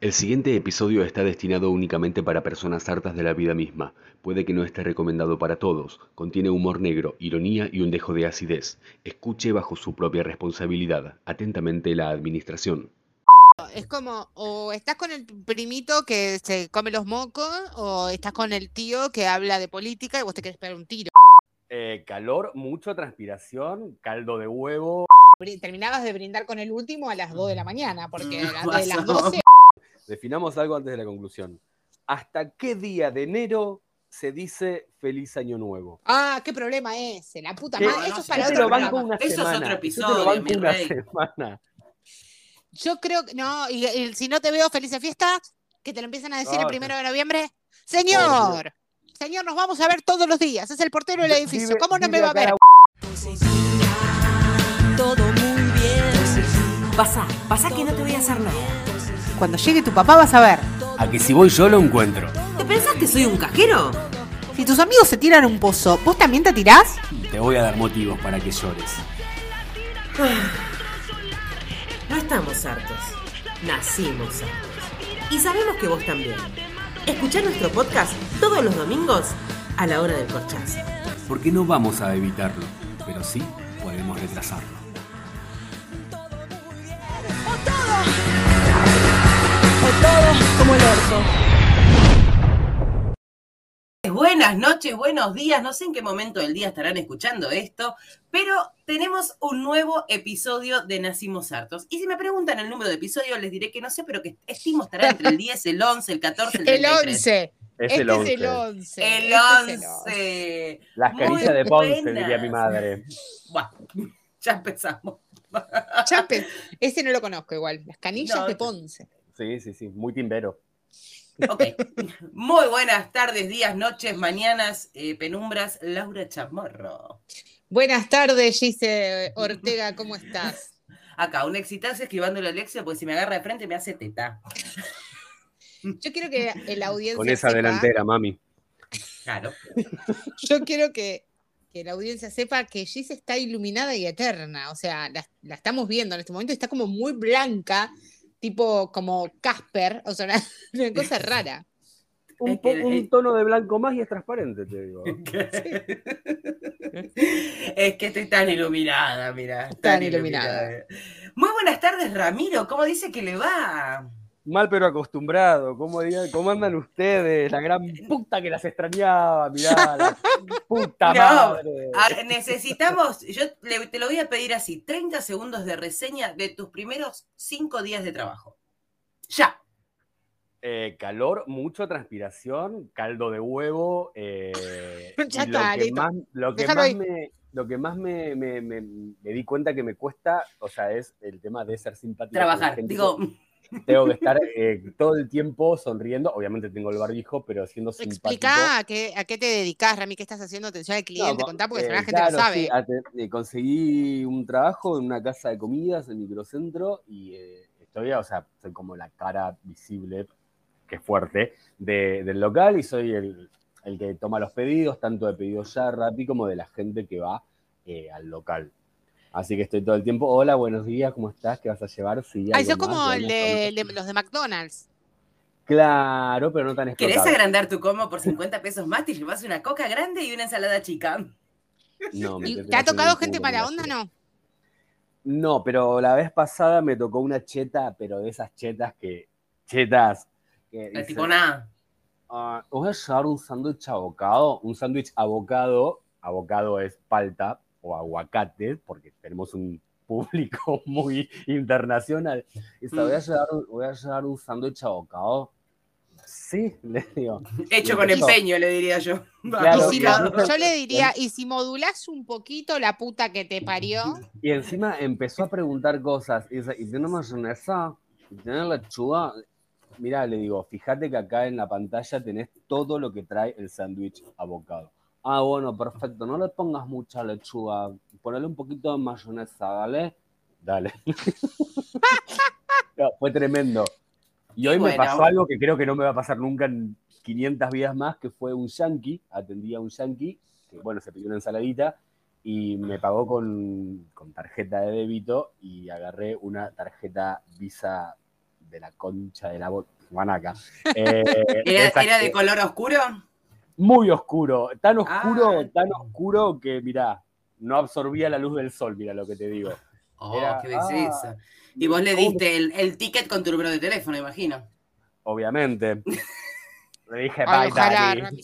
El siguiente episodio está destinado únicamente para personas hartas de la vida misma. Puede que no esté recomendado para todos. Contiene humor negro, ironía y un dejo de acidez. Escuche bajo su propia responsabilidad. Atentamente la administración. Es como, o estás con el primito que se come los mocos, o estás con el tío que habla de política y vos te querés pegar un tiro. Eh, calor, mucha transpiración, caldo de huevo. Terminabas de brindar con el último a las 2 de la mañana, porque a las- de las 12 Definamos algo antes de la conclusión. ¿Hasta qué día de enero se dice feliz año nuevo? Ah, qué problema ese, la puta ¿Qué? madre. Eso no es para Yo otro programa. una Eso es semana. otro Yo episodio, te lo banco mi una rey. semana. Yo creo que no, y, y si no te veo feliz de fiesta, que te lo empiezan a decir el Ah, primero de noviembre. Señor, señor, nos vamos a ver todos los días. Es el portero del edificio. Vive- ¿Cómo no me va a ver? todo muy bien. Pasa, pasa que no te voy a hacer nada. Cuando llegue tu papá vas a ver. A que si voy yo lo encuentro. ¿Te pensás que soy un cajero? Si tus amigos se tiran a un pozo, ¿vos también te tirás? Te voy a dar motivos para que llores. No estamos hartos. Nacimos hartos. Y sabemos que vos también. Escuchá nuestro podcast todos los domingos a la hora del corchazo. Porque no vamos a evitarlo, pero sí podemos retrasarlo. Buenas noches, buenos días. No sé en qué momento del día estarán escuchando esto, pero tenemos un nuevo episodio de Nacimos Hartos. Y si me preguntan el número de episodio, les diré que no sé, pero que estimo estará entre el 10, el 11, el 14, el El 33. 11. Es este el es 11. el 11. El este es el 11. Las Muy caricias de Ponce, diría mi madre. Buah, ya empezamos. Chape. Ese no lo conozco igual. Las canillas No, de Ponce. Sí, sí, sí, muy timbero. Ok. Muy buenas tardes, días, noches, mañanas, eh, penumbras. Laura Chamorro. Buenas tardes, Gise Ortega, ¿cómo estás? Acá, un exitazo esquivando la lección, porque si me agarra de frente me hace teta. Yo quiero que la audiencia. Con esa sepa- delantera, mami. Claro. Yo quiero que, que la audiencia sepa que Gise está iluminada y eterna. O sea, la, la estamos viendo en este momento, está como muy blanca, tipo como Casper, o sea, una, una cosa rara. Un, po- un tono de blanco más y es transparente, te digo. es que estoy tan iluminada, mira. Tan iluminada. Muy buenas tardes, Ramiro. ¿Cómo dice que le va? Mal pero acostumbrado. ¿Cómo, diga- ¿Cómo andan ustedes? La gran puta que las extrañaba, mirá. La puta No, madre. Necesitamos, yo le- te lo voy a pedir así, 30 segundos de reseña de tus primeros 5 días de trabajo. Ya. Eh, calor, mucha transpiración, caldo de huevo. eh, Ya y lo está, que más, lo que más, me, lo que más me, me- me- me di cuenta que me cuesta, o sea, es el tema de ser simpático. Trabajar. Digo, Tengo que estar eh, todo el tiempo sonriendo. Obviamente tengo el barbijo, pero siendo simpático. Explica a qué, a qué te dedicas, Rami, qué estás haciendo atención al cliente, No, contá porque eh, la gente claro, lo sabe. sí, eh, conseguí un trabajo en una casa de comidas en microcentro y eh, estoy, o sea, soy como la cara visible, que es fuerte, de- del local y soy el, el que toma los pedidos, tanto de pedidos ya Rappi como de la gente que va al local. Así que estoy todo el tiempo, hola, buenos días, ¿cómo estás? ¿Qué vas a llevar? Sí, Ay, algo sos como el de, los de McDonald's. Claro, pero no tan ¿querés explotado. agrandar tu combo por 50 pesos más? Te llevas una coca grande y una ensalada chica. No, me ¿Y tengo ¿Te ha tocado gente me onda, no? No, pero la vez pasada me tocó una cheta, pero de esas chetas que. Chetas. Que dice, tipo nada. "Ah, os voy a llevar un sándwich abocado. Un sándwich abocado. Abocado es palta o aguacate, porque tenemos un público muy internacional. Dice, voy a Mm. llevar, un- voy a llevar un sándwich abocado. Sí, le digo. Hecho con empeño, le diría yo. Claro, y si claro. lo- yo le diría, y si modulás un poquito la puta que te parió, Y encima empezó a preguntar cosas. Y dice, ¿y tiene mayonesa? ¿Y tiene lechuga? Mirá, le digo, fíjate que acá en la pantalla tenés todo lo que trae el sándwich abocado. Ah, bueno, perfecto. No le pongas mucha lechuga. Ponele un poquito de mayonesa, ¿dale? Dale. No, fue tremendo. Y hoy me pasó algo que creo que no me va a pasar nunca en 500 vidas más, que fue un yankee, atendí a un yankee, que bueno, se pidió una ensaladita, y me pagó con, con tarjeta de débito y agarré una tarjeta Visa de la concha de la guanaca. Eh, ¿Era, esa era que- de color oscuro? Muy oscuro, tan oscuro, Ah. tan oscuro que, mirá, no absorbía la luz del sol, mira lo que te digo. Oh, Era- qué belleza. ah, y vos le ¿cómo diste el, el ticket con tu número de teléfono, imagino. Obviamente. Le dije, Ay, bye, ojalá, daddy. Rami.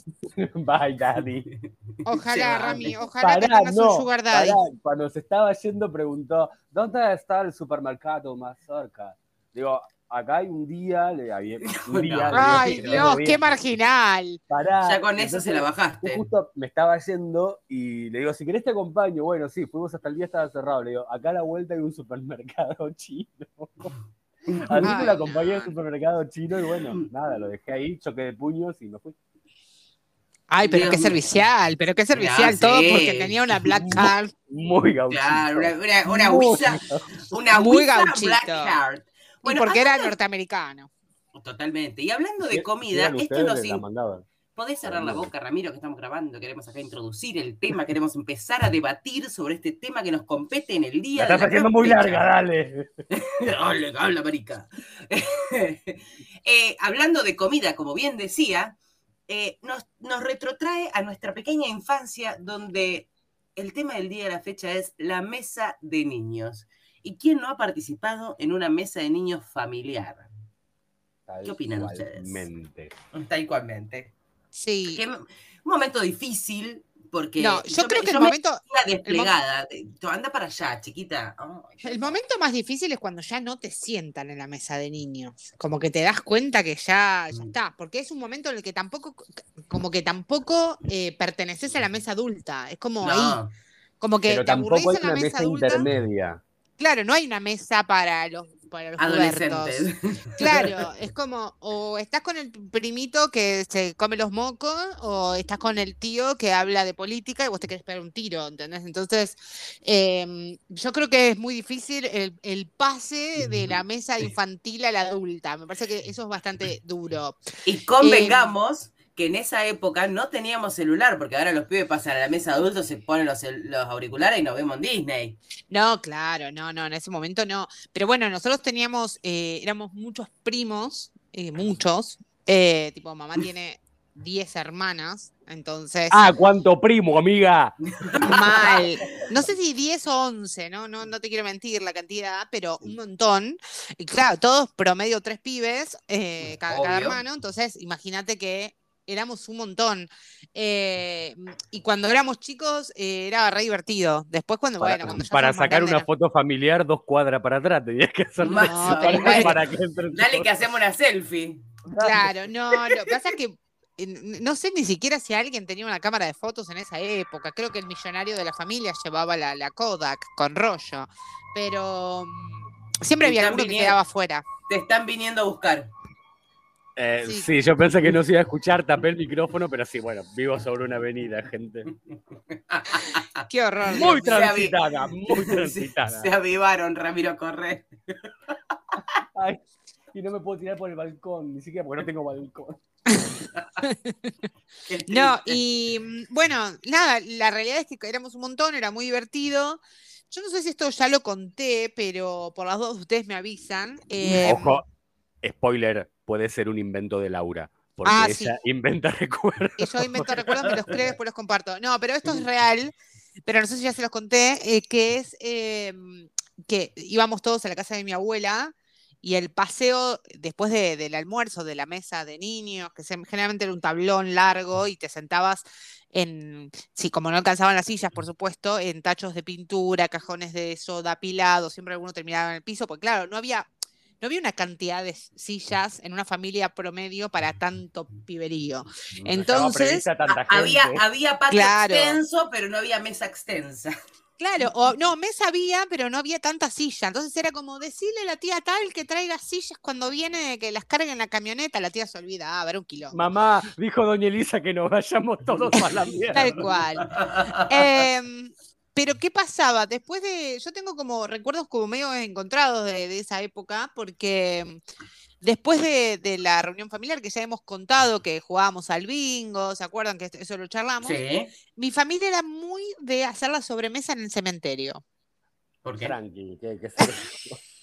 Bye, daddy. Ojalá. Rami, ojalá que Pará, tengas no, un sugar daddy. pará. Cuando se estaba yendo preguntó, ¿dónde está el supermercado más cerca? Digo, acá hay un día, le había un día. le Ay, Dios, "Bien, qué marginal. pará". Ya con eso Entonces, se la yo bajaste. justo me estaba yendo y le digo, si querés te acompaño. Bueno, sí, fuimos hasta el día, estaba cerrado. Le digo, acá a la vuelta hay un supermercado chino. Así Ay, que lo acompañé al no. supermercado chino y bueno, nada, lo dejé ahí, choque de puños y me fui. Ay, pero Dios qué servicial, pero qué servicial Ya, todo sí. porque tenía una black card. Muy gauchito. Claro, una, una, una Muy una Muy Wisa gauchito. Black Y porque era norteamericano. Totalmente. Y hablando de comida, esto nos la in-. Podés cerrar la boca, Ramiro, que estamos grabando. Queremos acá introducir el tema. Queremos empezar a debatir sobre este tema que nos compete en el La día. de estás la haciendo muy larga, dale. Dale, habla, marica. Eh, hablando de comida, como bien decía, eh, nos, nos retrotrae a nuestra pequeña infancia, donde el tema del día de la fecha es la mesa de niños. ¿Y quién no ha participado en una mesa de niños familiar? ¿Qué opinan ustedes? Igualmente. Tal cualmente. Sí. Que- un momento difícil, porque No, yo me- creo que el yo me momento, desplegada. Tú, Anda para allá, chiquita. El momento más difícil es cuando ya no te sientan en la mesa de niños. Como que te das cuenta que ya, ya Mm. está. Porque es un momento en el que tampoco, como que tampoco eh, perteneces a la mesa adulta. Es como ahí. Como que Pero te aburrís tampoco hay en la una mesa mesa adulta. intermedia. Claro, no hay una mesa para los, para los Adolescentes. Claro, es como, o estás con el primito que se come los mocos, o estás con el tío que habla de política y vos te querés pegar un tiro, ¿entendés? Entonces, em, yo creo que es muy difícil el, el pase de la mesa infantil a la adulta. Me parece que eso es bastante duro. Y convengamos que en esa época no teníamos celular, porque ahora los pibes pasan a la mesa de adultos, se ponen los, los auriculares y nos vemos en Disney. No, claro, no, no, en ese momento no. Pero bueno, nosotros teníamos, eh, éramos muchos primos, eh, muchos. eh, tipo, mamá tiene 10 hermanas, entonces Ah, cuánto primo, amiga. mal. No sé si 10 o 11, ¿no? No, no te quiero mentir la cantidad, pero un montón. Y claro, todos promedio tres pibes, eh, cada, hermano, entonces imagínate que éramos un montón. Eh, y cuando éramos chicos eh, era re divertido. Después cuando, Para, bueno, cuando ya para sacar una foto familiar, dos cuadras para atrás, tenías que hacer Más, No, para, igual- para que entren Dale que hacemos una selfie. Claro, no, lo que pasa es que no sé ni siquiera si alguien tenía una cámara de fotos en esa época. Creo que el millonario de la familia llevaba la, la Kodak con rollo, pero mm, siempre había alguno que viniendo. quedaba afuera. Te están viniendo a buscar. Eh, Sí. sí. yo pensé que no se iba a escuchar, tapé el micrófono, pero sí, bueno, vivo sobre una avenida, gente. Qué horror. Muy transitada, muy transitada. se avivaron, Ramiro Corre. Ay, y no me puedo tirar por el balcón, ni siquiera porque no tengo balcón. No, y bueno, nada, la realidad es que éramos un montón, era muy divertido. Yo no sé si esto ya lo conté, pero por las dos ustedes me avisan. eh, Ojo, spoiler, puede ser un invento de Laura, porque Ah, ella inventa recuerdos. Y yo invento recuerdos, me los creo y después los comparto. No, pero esto es real, pero no sé si ya se los conté, eh, que es eh, que íbamos todos a la casa de mi abuela y el paseo después de- del almuerzo, de la mesa de niños, que se- generalmente era un tablón largo y te sentabas en, sí, como no alcanzaban las sillas, por supuesto, en tachos de pintura, cajones de soda apilados, siempre alguno terminaba en el piso, porque claro, no había... No había una cantidad de sillas en una familia promedio para tanto piberío. No Entonces, tanta había, gente. había patio Claro. extenso, pero no había mesa extensa. Claro, o no, mesa había, pero no había tanta silla. Entonces era como decirle a la tía tal que traiga sillas cuando viene, que las cargue en la camioneta. La tía se olvida, ah, a ver un kilómetro. Mamá, dijo doña Elisa que nos vayamos todos a la mierda. Tal cual. Em, pero ¿qué pasaba? Después de, yo tengo como recuerdos como medio encontrados de, de esa época, porque em, después de, de la reunión familiar que ya hemos contado que jugábamos al bingo, ¿se acuerdan que eso lo charlamos? Sí. Mi familia era muy de hacer la sobremesa en el cementerio. ¿Por qué? Tranqui, que, que se-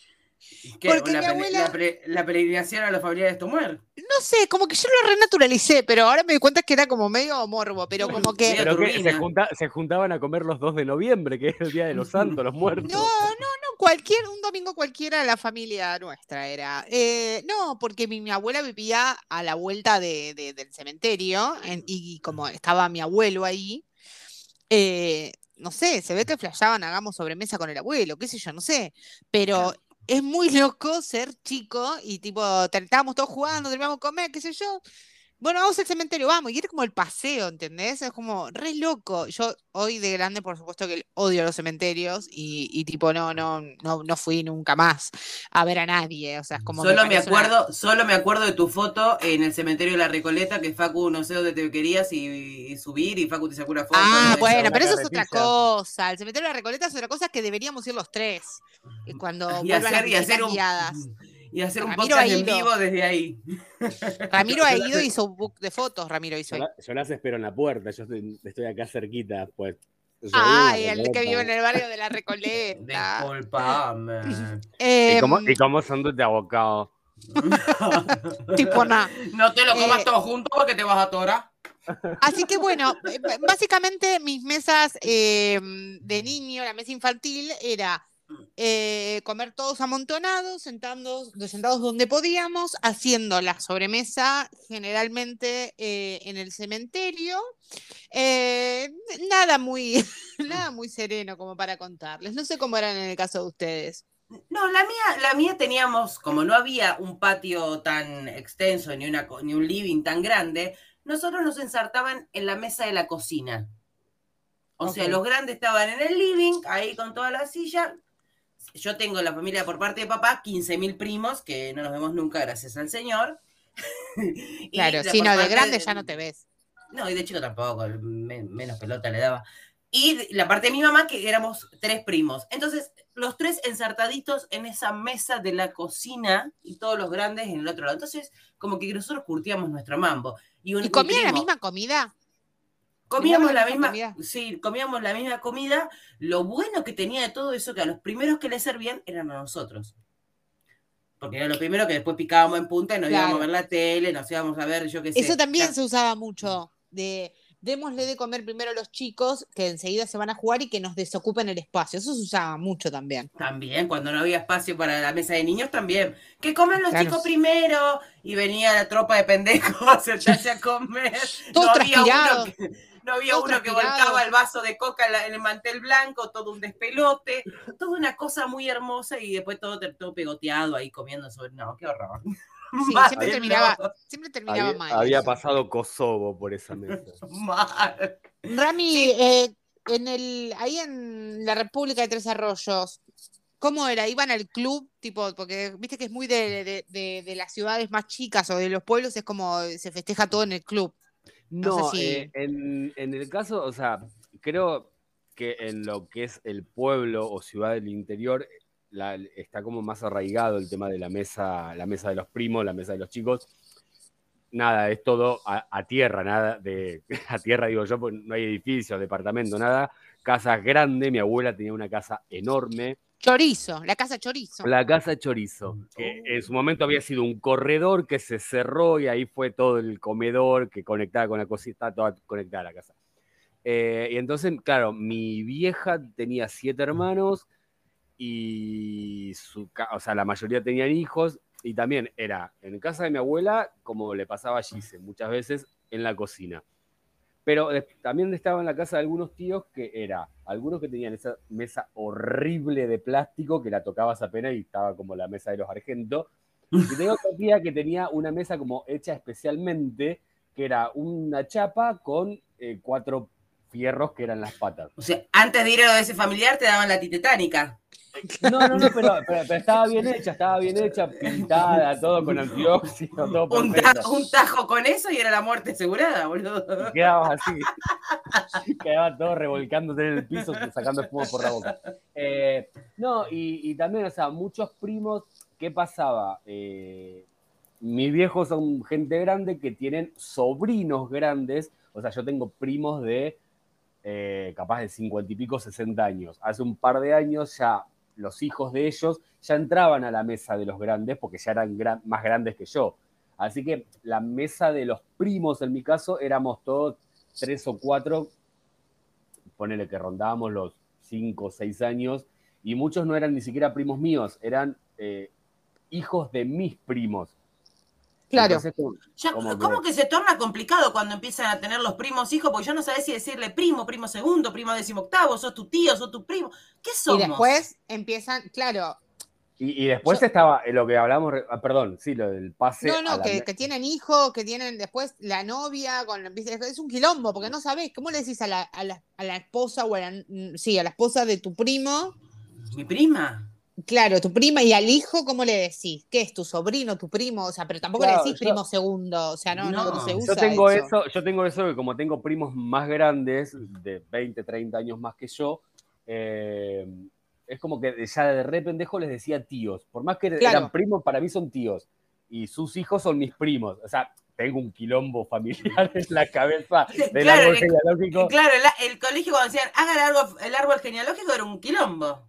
¿Qué? Porque la, mi abuela- la pre- la peregrinación a los familiares de tu mujer. No sé, como que yo lo renaturalicé, pero ahora me di cuenta que era como medio morbo, pero como que. Pero que se, turbina. junta- se juntaban a comer los 2 de noviembre, que es el Día de los Santos, los muertos. No, no, no, cualquier, un domingo cualquiera de la familia nuestra era. Eh, no, porque mi, mi abuela vivía a la vuelta de- de- del cementerio en- y como estaba mi abuelo ahí, eh, no sé, se ve que flasheaban, hagamos sobremesa con el abuelo, qué sé yo, no sé, pero es muy loco ser chico y tipo, estábamos todos jugando, terminamos de comer, qué sé yo. Bueno, vamos al cementerio, vamos, y era como el paseo, ¿entendés? Es como re loco. Yo hoy de grande, por supuesto que odio los cementerios y, y tipo no, no, no, no fui nunca más a ver a nadie. O sea, es como Solo me una- acuerdo, solo me acuerdo de tu foto en el cementerio de la Recoleta, que Facu no sé dónde te querías y, y subir, y Facu te sacó una foto. Ah, bueno, pero eso es otra cosa. El cementerio de la Recoleta es otra cosa que deberíamos ir los tres. eh, Cuando Y hacer, y hacer visitas un, guiadas. Y hacer un Ramiro podcast ha en ido. vivo desde ahí. Ramiro ha ido y hizo un book de fotos, Ramiro hizo Yo, yo las espero en la puerta, yo estoy, estoy acá cerquita, pues. Vivo en el que vive en el barrio de la Recoleta. Disculpame. ¿Y cómo, y cómo son tus abocados? tipo nada. no te lo comas Eh, todo junto porque te vas a atorar. Así que bueno, eh, básicamente mis mesas eh, de niño, la mesa infantil, era eh, comer todos amontonados, sentados, sentados donde podíamos, haciendo la sobremesa generalmente eh, en el cementerio. Eh, nada muy, nada muy sereno como para contarles. No sé cómo eran en el caso de ustedes. No, la mía, la mía teníamos, como no había un patio tan extenso ni, una, ni un living tan grande, nosotros nos ensartaban en la mesa de la cocina. O sea, los grandes estaban en el living, ahí con toda la silla. Yo tengo la familia por parte de papá, 15.000 primos, que no nos vemos nunca, gracias al Señor. Claro, la si no, de grande ya no te ves. no, y de chico tampoco, me- menos pelota le daba. Y la parte de mi mamá, que éramos tres primos. Entonces, los tres ensartaditos en esa mesa de la cocina y todos los grandes en el otro lado. Entonces, como que nosotros curtíamos nuestro mambo. Y, un- ¿Y mi comían la misma comida? Comíamos ¿Comían la misma comida? sí, comíamos la misma comida. Lo bueno que tenía de todo eso, que a los primeros que le servían eran a nosotros. Porque era lo primero que después picábamos en punta y nos Claro. íbamos a ver la tele, nos íbamos a ver, yo qué sé. Eso también se usaba mucho, de démosle de comer primero a los chicos, que enseguida se van a jugar y que nos desocupen el espacio. Eso se usaba mucho también. También, cuando no había espacio para la mesa de niños, también. Que comen los Claro. chicos primero. Y venía la tropa de pendejos a sentarse a comer. Todos no había uno transpirados. que, no había uno que volcaba el vaso de coca en, el mantel blanco, todo un despelote. Toda una cosa muy hermosa y después todo, todo pegoteado ahí comiendo sobre. No, qué horror. Sí, Mal, siempre no, terminaba, siempre terminaba Había, mal. había eso. pasado Kosovo por esa mesa. Mal. Rami, eh, en el, ahí en la República de Tres Arroyos, ¿cómo era? ¿Iban al club? Tipo, porque viste que es muy de, de- de- de las ciudades más chicas o de los pueblos, es como se festeja todo en el club. No No, sé si- eh, en, en el caso, o sea, creo que en lo que es el pueblo o ciudad del interior, la- está como más arraigado el tema de la mesa, la mesa de los primos, la mesa de los chicos. Nada, es todo a, a tierra, nada de a tierra digo yo, porque no hay edificios, departamento, nada. Casas grandes, mi abuela tenía una casa enorme. Chorizo, la casa chorizo. La casa Chorizo, que Oh. en su momento había sido un corredor que se cerró y ahí fue todo el comedor que conectaba con la cocina, estaba toda conectada la casa. Eh, y entonces, claro, mi vieja tenía siete hermanos y su, o sea, la mayoría tenían hijos y también era en casa de mi abuela, como le pasaba a Gise muchas veces, en la cocina. Pero también estaba en la casa de algunos tíos que era, algunos que tenían esa mesa horrible de plástico que la tocabas apenas y estaba como la mesa de los argentos. Y tenía otra tía que tenía una mesa como hecha especialmente, que era una chapa con eh, cuatro fierros que eran las patas. O sea, antes de ir a lo de ese familiar te daban la titetánica. No, no, no, pero, pero- pero estaba bien hecha, estaba bien hecha, pintada, todo con antióxido, todo Un, ta- un tajo con eso y era la muerte asegurada, boludo. Y quedabas así. Quedaba todo revolcándose en el piso, sacando espuma por la boca. Eh, no, y, y también, o sea, muchos primos, ¿qué pasaba? Eh, mis viejos son gente grande que tienen sobrinos grandes, o sea, yo tengo primos de eh, capaz de 50 y pico, 60 años. Hace un par de años ya los hijos de ellos ya entraban a la mesa de los grandes porque ya eran más grandes que yo. Así que la mesa de los primos, en mi caso, éramos todos tres o cuatro, ponele que rondábamos los cinco o seis años, y muchos no eran ni siquiera primos míos, eran eh, hijos de mis primos. Claro. Entonces, Ya, ¿Cómo que- se torna complicado cuando empiezan a tener los primos hijos? Porque yo no sabés si decirle primo, primo segundo, primo decimoctavo, sos tu tío, sos tu primo. ¿Qué Y somos? después empiezan, claro, Y, y después Yo- estaba eh, lo que hablamos, ah, perdón, sí, lo del pase. no, a no, la que, que tienen hijos, que tienen después la novia, con es un quilombo, porque no sabés, ¿cómo le decís a la, a la, a la esposa o a la, mm, sí, a la esposa de tu primo? ¿Mi prima? Claro, tu prima y al hijo, ¿cómo le decís? ¿Qué es tu sobrino, tu primo? O sea, pero tampoco Claro, le decís yo- primo segundo, o sea, no, no, No, se Yo usa tengo eso. eso. yo tengo eso que como tengo primos más grandes, de 20, 30 años más que yo, eh, es como que ya de re pendejo les decía tíos. Por más que Claro. eran primos, para mí son tíos. Y sus hijos son mis primos. O sea, tengo un quilombo familiar en la cabeza del Claro, árbol el- genealógico. Claro, el, el colegio cuando decían hagan el árbol, el árbol genealógico era un quilombo.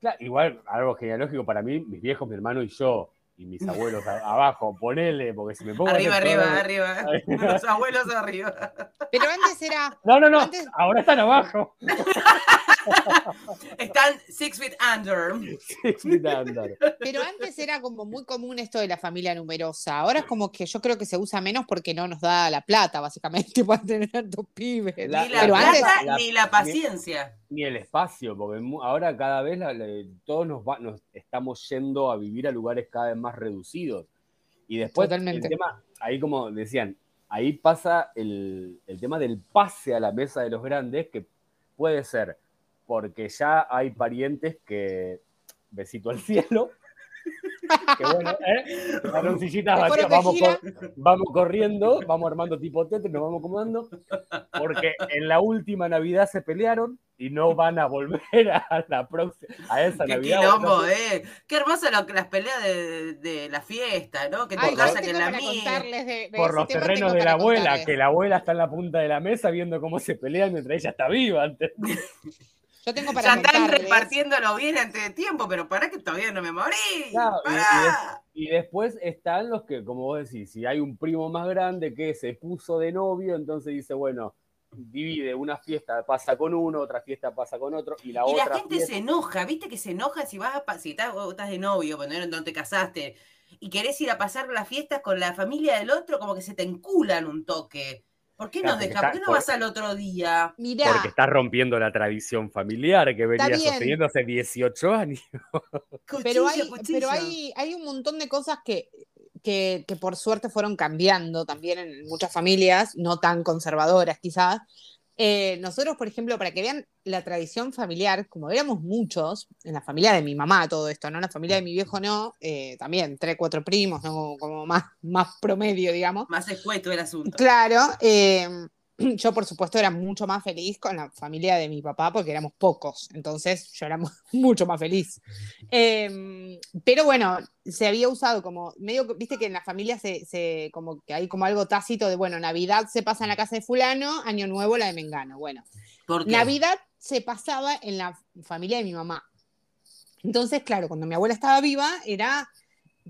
Claro, igual, árbol genealógico para mí, mis viejos, mi hermano y yo. Y mis abuelos abajo, ponele, porque si me pongo Arriba, arriba, todo- arriba. Los abuelos arriba. Pero antes era, No, no, no, Antes- ahora están abajo. Están six feet under. Estándar. pero antes era como muy común esto de la familia numerosa. Ahora es como que yo creo que se usa menos porque no nos da la plata, básicamente, para tener tantos pibes. La- ni la pero plata antes- la- ni la paciencia. Ni el espacio, porque ahora cada vez la- la- todos nos, va- nos estamos yendo a vivir a lugares cada vez más reducidos. Y después Totalmente. el tema, ahí como decían, ahí pasa el, el tema del pase a la mesa de los grandes, que puede ser porque ya hay parientes que, besito al cielo, que bueno, ¿eh? Te vacías, vamos, gira. cor- vamos corriendo, vamos armando tipo Tetris, nos vamos acomodando, porque en la última Navidad se pelearon y no van a volver a la próxima, a esa Qué Navidad. quilombo, eh. Qué hermoso lo que las peleas de, de la fiesta, ¿no? Que Ay, tu yo casa, que tengo en la mía. contarles de, de por los terrenos de la abuela, contarles. que la abuela está en la punta de la mesa viendo cómo se pelean mientras ella está viva. antes. Yo tengo para Ya están contarles. repartiéndolo bien antes de tiempo, pero para que todavía no me morí. Claro, y- y. Y después están los que, como vos decís, si hay un primo más grande que se puso de novio, entonces dice, bueno, divide, una fiesta pasa con uno, otra fiesta pasa con otro, y la Y otra la gente fiesta- se enoja, ¿viste que se enoja si vas a si estás, vos estás de novio, cuando no- no te casaste, y querés ir a pasar las fiestas con la familia del otro, como que se te enculan un toque. ¿Por qué no Claro? ¿Por qué no por- vas al otro día? Mirá, Porque estás rompiendo la tradición familiar que venía sosteniendo hace 18 años. pero hay, cuchillo. pero hay, hay un montón de cosas que, que, que por suerte fueron cambiando también en muchas familias, no tan conservadoras quizás. Eh, nosotros, por ejemplo, para que vean la tradición familiar, como éramos muchos, en la familia de mi mamá todo esto, ¿no? En la familia de mi viejo no, eh, también tres, cuatro primos, ¿no? Como, como más, más promedio, digamos. Más escueto el asunto. Claro, eh, yo por supuesto era mucho más feliz con la familia de mi papá porque éramos pocos, entonces yo era mu- mucho más feliz. Eh, pero bueno, se había usado como, medio, viste que en la familia se, se- como que hay como algo tácito de, bueno, Navidad se pasa en la casa de fulano, Año Nuevo la de Mengano. Bueno, ¿Por qué? Navidad se pasaba en la familia de mi mamá. Entonces, claro, cuando mi abuela estaba viva, era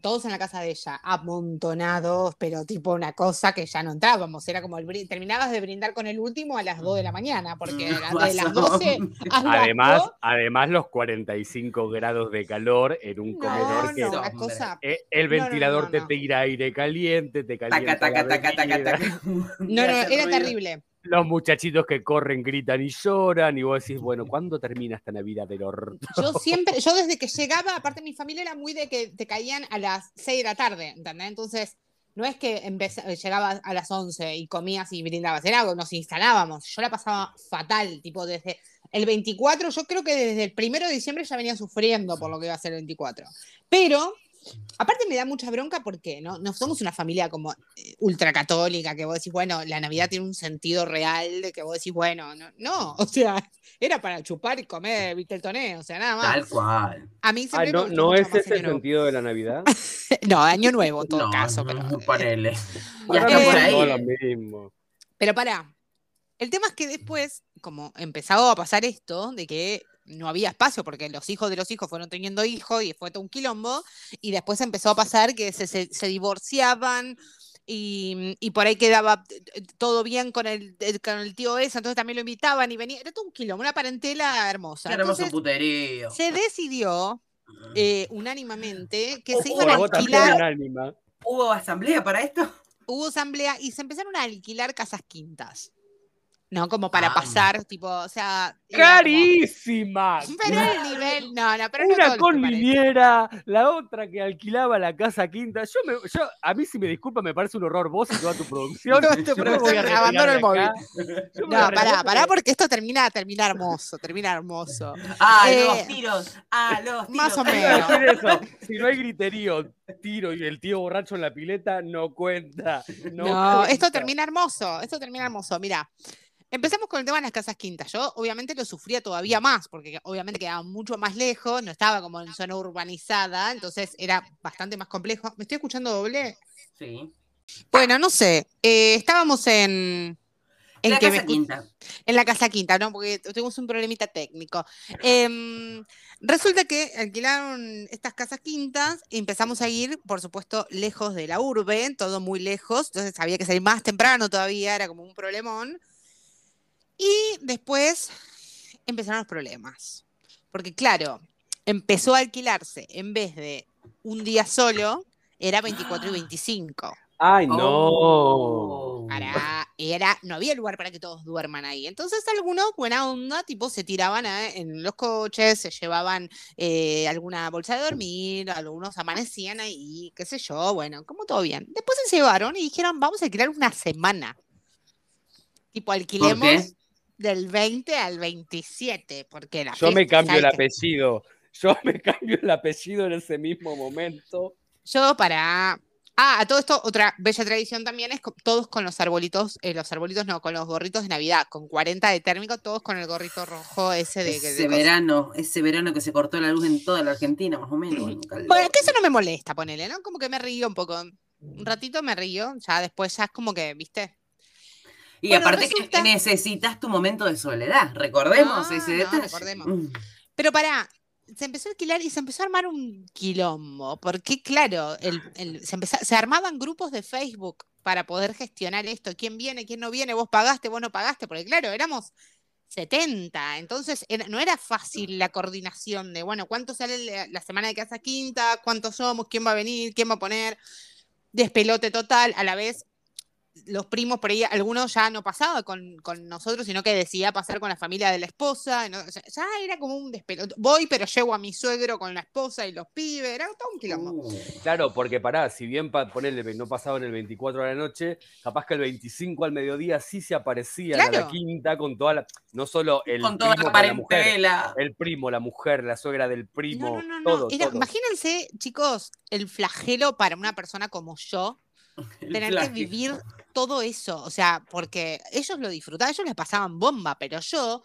todos en la casa de ella, amontonados, pero tipo una cosa que ya no entrábamos. Era como el brin- terminabas de brindar con el último a las 2 de la mañana, porque Mm, era de las razón. 12 a las Además, 2, además los 45 grados de calor en un no, comedor que no, cosa. eh, el No, no, no, ventilador no, te tira aire caliente, te calienta Taca, taca, taca, taca, bebida. taca. No, no, era ruido. terrible. Los muchachitos que corren, gritan y lloran, y vos decís, bueno, ¿cuándo termina esta Navidad del orto? Yo siempre, yo desde que llegaba, aparte mi familia era muy de que te caían a las 6 de la tarde, ¿entendés? Entonces, no es que empeza- llegabas a las 11 y comías y brindabas, era algo, nos instalábamos. Yo la pasaba fatal, tipo desde el 24, yo creo que desde el primero de diciembre ya venía sufriendo por lo que iba a ser el 24. Pero, aparte me da mucha bronca porque no, no somos una familia como eh, ultracatólica, que vos decís, bueno, la Navidad tiene un sentido real, de que vos decís, bueno, no, no, o sea, era para chupar y comer, viste el toné, o sea, nada más. Tal cual. A mí Ah, siempre me ¿no, gustó ¿no es ese el sentido de la Navidad? No, año nuevo en todo no, caso. no, Pero. Ya Ahora está no por son ahí. todo lo mismo. pero pará. El tema es que después, como empezaba a pasar esto, de que no había espacio porque los hijos de los hijos fueron teniendo hijos y fue todo un quilombo. Y después empezó a pasar que se, se- se divorciaban. Y, y por ahí quedaba eh, todo bien con el, el- con el tío ese, entonces también lo invitaban y venía, era todo un quilombo, una parentela hermosa. Qué hermoso Entonces, puterío. se decidió eh, unánimamente que se iban a alquilar. ¿Hubo asamblea para esto? hubo asamblea y se empezaron a alquilar casas quintas. No, como para Ah. pasar, tipo, o sea. como- ¡Carísima! Pero el nivel, no, no, pero no Una con niñera, la otra que alquilaba la casa quinta. Yo, me, yo a mí, si me disculpa, me parece un horror vos y toda tu producción. Toda tu producción, abandono el móvil. No, pará, pará, porque- esto termina, termina hermoso, termina hermoso. Ah, Eh, los tiros. Ah, los tiros. más o menos. decir eso. Si no hay griterío, tiro y el tío borracho en la pileta, no cuenta. No, No, cuenta. esto termina hermoso, esto termina hermoso. Mira, empezamos con el tema de las casas quintas. Yo obviamente lo sufría todavía más, porque obviamente quedaba mucho más lejos, no estaba como en zona urbanizada, entonces era bastante más complejo. ¿Me estoy escuchando doble? Sí. Bueno, no sé, eh, estábamos en... En, la que casa me- quinta. en la casa quinta, ¿no? Porque tuvimos un problemita técnico. Em, resulta que alquilaron estas casas quintas y empezamos a ir, por supuesto, lejos de la urbe, todo muy lejos, entonces había que salir más temprano todavía, era como un problemón. Y después empezaron los problemas. Porque claro, empezó a alquilarse en vez de un día solo, era 24 y 25. Ay, no. Oh. Para, era, no había lugar para que todos duerman ahí. Entonces algunos, buena onda, tipo, se tiraban a- en los coches, se llevaban eh, alguna bolsa de dormir, algunos amanecían ahí, qué sé yo, bueno, como todo bien. Después se llevaron y dijeron, vamos a alquilar una semana. Tipo, alquilemos del 20 al 27, porque la Yo me cambio el apellido. Yo me cambio el apellido en ese mismo momento. Yo para... Ah, a todo esto, otra bella tradición también es todos con los arbolitos, eh, los arbolitos no, con los gorritos de Navidad, con 40 de térmico, todos con el gorrito rojo ese de... de Ese cosa. verano, ese verano que se cortó la luz en toda la Argentina, más o menos. Bueno, que eso no me molesta, ponele, ¿no? Como que me río un poco. Un ratito me río, ya después ya es como que, ¿viste? Y bueno, aparte resulta- que necesitas tu momento de soledad, recordemos Ah, ese no, detalle. recordemos. Mm. Pero para, se empezó a alquilar y se empezó a armar un quilombo, porque claro, el- el- se, empeza- se armaban grupos de Facebook para poder gestionar esto, quién viene, quién no viene, vos pagaste, vos no pagaste, porque claro, éramos 70, entonces era- no era fácil la coordinación de, bueno, ¿cuánto sale la, la semana de casa quinta? ¿Cuántos somos? ¿Quién va a venir? ¿Quién va a poner? Despelote total, a la vez los primos por ahí, algunos ya no pasaba con, con nosotros, sino que decía pasar con la familia de la esposa. ya era como un despelote. Voy, pero llevo a mi suegro con la esposa y los pibes. Era todo un quilombo. Uh, Claro, porque pará, si bien pa, ponele, no pasaban el 24 de la noche, capaz que el 25 al mediodía sí se aparecían a la Claro. quinta con toda la. No solo el con toda primo la con la mujer, parentela. el primo, la mujer, la suegra del primo, no, no, no. todo. Era- todo. Imagínense, chicos, el flagelo para una persona como yo, el tener que vivir todo eso. O sea, porque ellos lo disfrutaban, ellos les pasaban bomba, pero yo.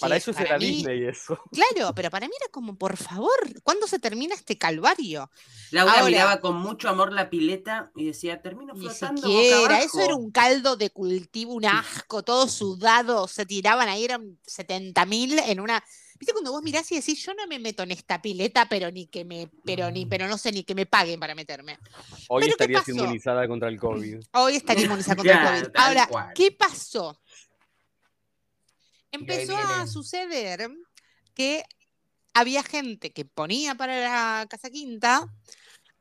Para ellos era mí- Disney eso. Claro, pero para mí era como, por favor, ¿cuándo se termina este calvario? Laura Ahora- miraba con mucho amor la pileta y decía, termino flotando boca siquiera, eso abajo". era un caldo de cultivo, un asco, todo sudado, se tiraban ahí, eran 70 mil en una. ¿Viste cuando vos mirás y decís, yo no me meto en esta pileta, pero ni que me, pero ni, pero no sé ni que me paguen para meterme? Hoy ¿Pero qué estarías inmunizada contra el COVID. Hoy estaría inmunizada contra el COVID. Ahora, cual. ¿qué pasó? Empezó a suceder que había gente que ponía para la casa quinta,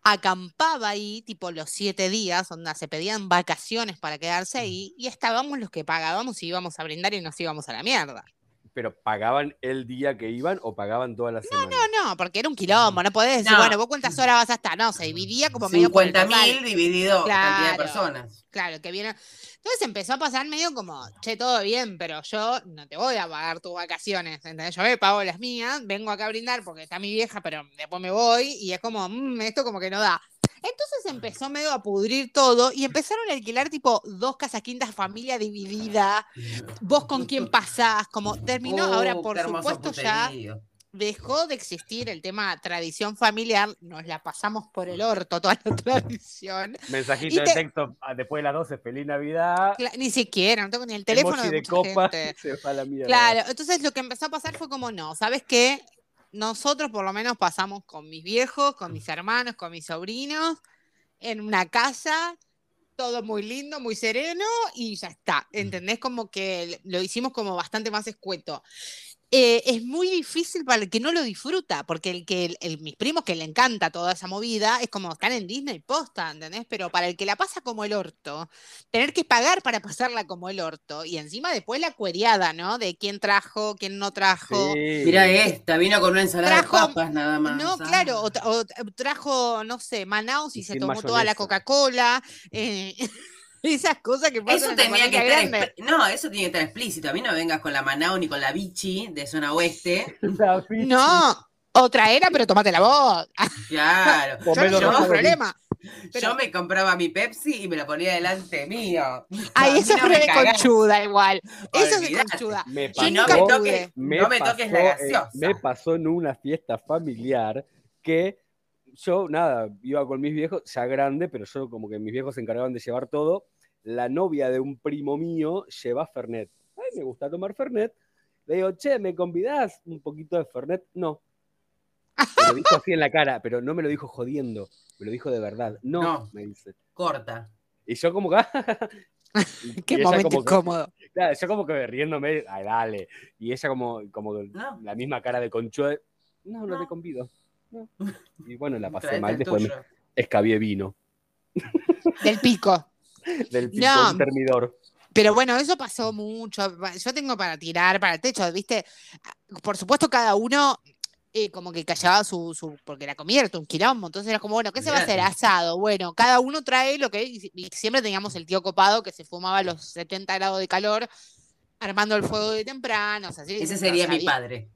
acampaba ahí, tipo los siete días, donde se pedían vacaciones para quedarse ahí, y estábamos los que pagábamos y íbamos a brindar y nos íbamos a la mierda. Pero ¿pagaban el día que iban o pagaban toda la semana? No, no, porque era un quilombo, no podés decir, No. bueno, vos cuántas horas vas a estar, no, se dividía como medio por el 50 total. mil dividido por cantidad de Claro. personas. Claro, que viene. Entonces empezó a pasar medio como, che, todo bien, pero yo no te voy a pagar tus vacaciones. ¿entendés? Yo me pago las mías, vengo acá a brindar porque está mi vieja, pero después me voy y es como, "Mm, esto como que no da. Entonces empezó medio a pudrir todo y empezaron a alquilar tipo dos casas quintas, familia dividida, vos con quién pasás, como terminó ahora Uh, por supuesto ya dejó de existir el tema tradición familiar, nos la pasamos por el orto toda la tradición. Mensajito de te- texto ah, después de las 12, feliz Navidad. Cla- Ni siquiera, no tengo ni el teléfono emoji de, de mucha copa, gente. se va la. Claro, entonces lo que empezó a pasar fue como, no, ¿sabes qué? Nosotros por lo menos pasamos con mis viejos, con mis hermanos, con mis sobrinos, en una casa, todo muy lindo, muy sereno y ya está. ¿Entendés? Como que lo hicimos como bastante más escueto. Eh, es muy difícil para el que no lo disfruta, porque el que el- el- mis primos que le encanta toda esa movida es como están en Disney posta, ¿entendés? Pero para el que la pasa como el orto, tener que pagar para pasarla como el orto y encima después la cueriada, ¿no? De quién trajo, quién no trajo. Sí. Mira esta, vino con una ensalada Trajo- de papas nada más. No, claro, o, tra- o tra- trajo, no sé, Manaus y, Y se tomó toda la. Coca-Cola. eh, esas cosas que pasan Eso en la tenía que estar No, eso tiene que estar explícito. A mí no vengas con la Manao ni con la Bichi de zona oeste. La. No, otra era, pero tómatela vos. Claro. Yo no tengo problema. Pero- Yo me compraba mi Pepsi y me la ponía delante mío. Ay, A mí eso no re cagás. conchuda igual. Eso es de conchuda. Me Yo pasó, Y no nunca me toques, me no me toques la eh, gaseosa. me pasó en una fiesta familiar que yo, nada, iba con mis viejos, ya grande, pero yo como que mis viejos se encargaban de llevar todo. La novia de un primo mío lleva Fernet. Ay, me gusta tomar Fernet. Le digo, che, ¿me convidás un poquito de Fernet? No. Me lo dijo así en la cara, pero no me lo dijo jodiendo, me lo dijo de verdad. No, No. me dice. Corta. Y yo como que... y Qué momento como que- incómodo. Claro, yo como que riéndome, ay, dale. Y ella como, como No. la misma cara de conchuda. No, no, No. te convido. No. Y bueno, la pasé Traete mal, después me escabié vino Del pico. Del No. un termidor. Pero bueno, eso pasó mucho. Yo tengo para tirar para el techo, ¿viste? Por supuesto, cada uno eh, como que callaba su, su. Porque la comida era un quilombo. Entonces era como, bueno, ¿qué se va a hacer? Asado. Bueno, cada uno trae lo que. Y siempre teníamos el tío copado que se fumaba a los 70 grados de calor, armando el fuego de temprano. o sea, sí, Ese o sería sea, mi padre.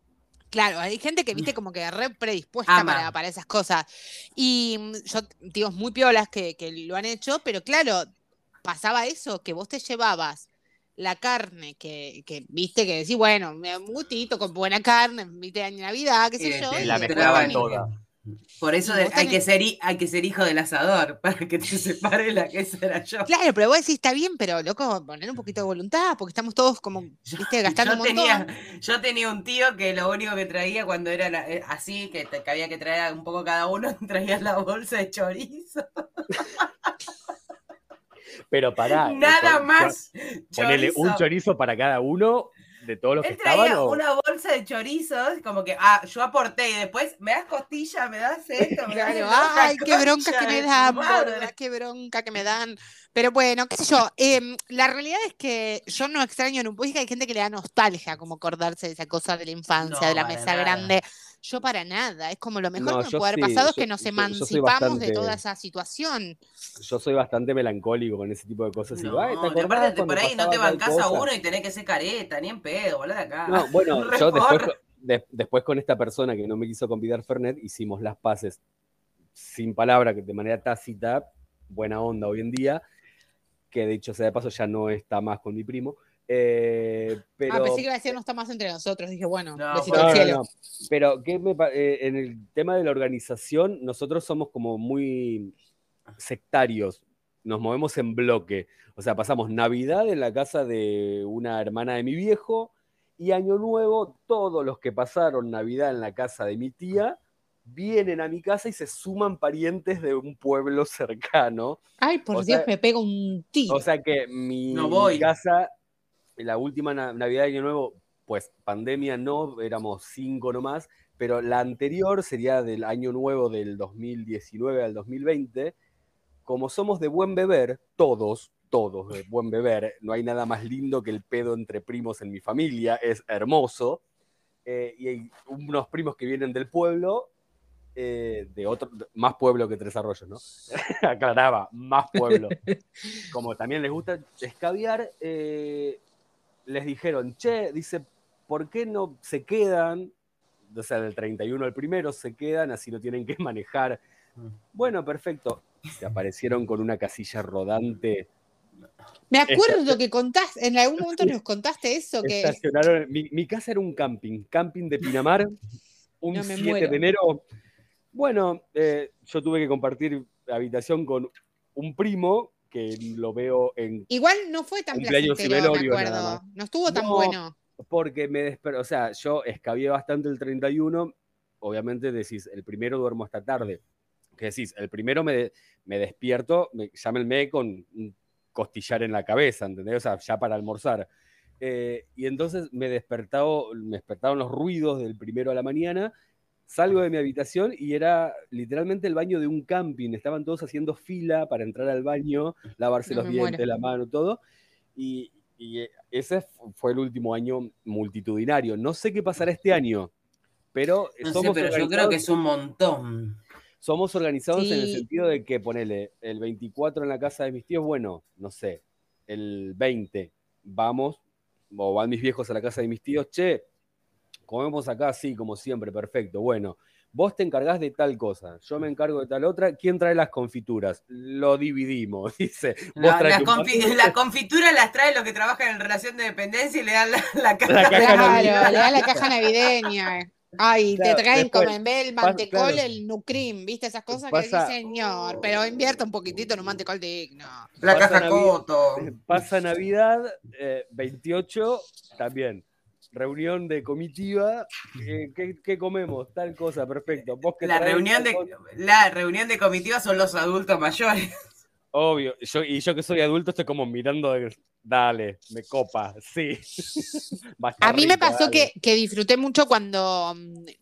Claro, hay gente que viste como que re predispuesta para, para esas cosas. Y mm, yo, tíos muy piolas que, que lo han hecho, pero claro, pasaba eso, que vos te llevabas la carne que, que viste que decís, bueno, me- un gustito con buena carne, viste, año Navidad, qué sé Y yo. y la mezclaban toda. Por eso de- hay, que ser, hay que ser hijo del asador para que te separe la que esa era yo. Claro, pero vos decís, está bien, pero loco, poner un poquito de voluntad, porque estamos todos como, Yo- viste, gastando yo un montón. tenía, yo tenía un tío que lo único que traía cuando era la- eh, así, que, que había que traer un poco cada uno, traía la bolsa de chorizo. Pero pará. Nada más. Ponele un chorizo. para cada uno de todos los que Él traía estaban. o- una bolsa de chorizos, como que, ah, yo aporté y después me das costilla, me das esto, me das Claro, ay, qué bronca que me dan, qué bronca que me dan. Pero bueno, qué sé yo, em, la realidad es que yo no extraño en un país que hay gente que le da nostalgia, como acordarse de esa cosa de la infancia, No, de la mesa nada. grande. Yo para nada, es como lo mejor No, que me yo puede haber sí, pasado es que nos emancipamos de bastante- toda esa situación. Yo soy bastante melancólico con ese tipo de cosas. y digo, "Ay, ¿te No, acordás aparte por ahí no te bancás a cosa?" uno y tenés que ser careta, ni en pedo, volá de acá. No, bueno, yo después, porra. de- después con esta persona que no me quiso convidar Fernet, hicimos las paces sin palabra, que de manera tácita, buena onda hoy en día, que de hecho sea de paso ya no está más con mi primo. Eh, pero, Ah, pensé que iba a decir no está más entre nosotros. Dije, bueno, No, besito No, al cielo. no. Pero ¿qué me pa- eh, en el tema de la organización, nosotros somos como muy sectarios, nos movemos en bloque. O sea, pasamos Navidad en la casa de una hermana de mi viejo y Año Nuevo, todos los que pasaron Navidad en la casa de mi tía vienen a mi casa y se suman parientes de un pueblo cercano. Ay, por o Dios, sea- me pega un tiro. O sea que mi, No voy. mi casa, la última na- Navidad de Año Nuevo, pues pandemia no, éramos cinco nomás, pero la anterior sería del Año Nuevo del 2019 al 2020. Como somos de buen beber, todos, todos de buen beber, no hay nada más lindo que el pedo entre primos en mi familia, es hermoso. eh, y hay unos primos que vienen del pueblo, eh, de otro, más pueblo que Tres Arroyos, ¿no? Aclaraba, más pueblo. Como también les gusta escabiar, eh, les dijeron, che, dice, ¿por qué no se quedan? O sea, del 31 al primero se quedan, así no tienen que manejar. Bueno, perfecto. Se aparecieron con una casilla rodante. Me acuerdo que contaste, en algún momento nos contaste eso, que Estacionaron. Mi, mi casa era un camping, camping de Pinamar. un No, me 7 muero. de enero. Bueno, eh, yo tuve que compartir habitación con un primo que lo veo en Igual no fue tan Cumpleaños y me nada acuerdo. más. No estuvo tan No, bueno. porque me desperté, o sea, yo escabié bastante el 31, obviamente decís, el primero duermo hasta tarde, que decís, el primero me, me despierto, me, ya me meé con un costillar en la cabeza, ¿entendés? O sea, ya para almorzar. Eh, y entonces me, despertado, me despertaron los ruidos del primero a la mañana, salgo de mi habitación y era literalmente el baño de un camping, estaban todos haciendo fila para entrar al baño, lavarse No, los dientes, muero. la mano, todo. Y, y, ese fu- fue el último año multitudinario. No sé qué pasará este año, pero No sé, somos, pero yo creo que es un montón. somos organizados en el sentido de que ponele el 24 en la casa de mis tíos, bueno, no sé, el 20 vamos, o van mis viejos a la casa de mis tíos, che, comemos acá, sí, como siempre, perfecto, bueno. Vos te encargás de tal cosa, yo me encargo de tal otra. ¿Quién trae las confituras? Lo dividimos, dice. Vos La, traes la un confi- pastel, la confitura las traen los que trabajan en relación de dependencia y le dan la, la caja. La caja Claro, navideña. le da la caja navideña. Ay, Claro, te traen después, como en vez el pasa- mantecol, claro. el nucrim, ¿viste? Esas cosas Pasa- que sí, señor. Pero invierta un poquitito en un mantecol digno. La Pasa caja Navidad. Coto. Pasa Navidad, eh, 28 también. Reunión de comitiva. eh, ¿qué, qué comemos? Tal cosa, perfecto. Vos La reunión, de, la reunión de comitiva son los adultos mayores. Obvio. Yo, y yo que soy adulto estoy como mirando. de- Dale, me copa, sí. A mí me pasó que, que disfruté mucho cuando,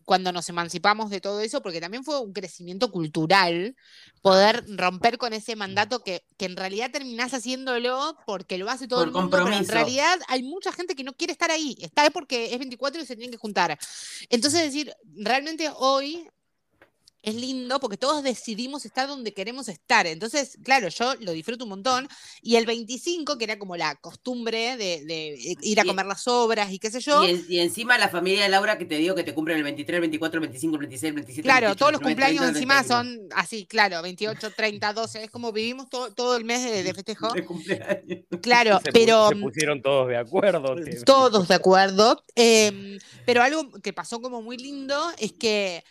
cuando nos emancipamos de todo eso, porque también fue un crecimiento cultural poder romper con ese mandato que, que en realidad terminás haciéndolo porque lo hace todo Por el mundo, pero en compromiso. realidad hay mucha gente que no quiere estar ahí, está ahí porque es 24 y se tienen que juntar. Entonces, decir, realmente hoy es lindo porque todos decidimos estar donde queremos estar. Entonces, claro, yo lo disfruto un montón. Y el 25, que era como la costumbre de, de ir a Y- comer las obras y qué sé yo. Y, en- y encima la familia de Laura que te digo que te cumplen el 23, el 24, el 25, el 26, el 27. Claro, 28, todos los 29, cumpleaños 30, encima 31 son así, claro, 28, 30, 12, es como vivimos todo, todo el mes de, de festejo. de cumpleaños. Claro, Se pero Se pusieron todos de acuerdo. todos de acuerdo. em, pero algo que pasó como muy lindo es que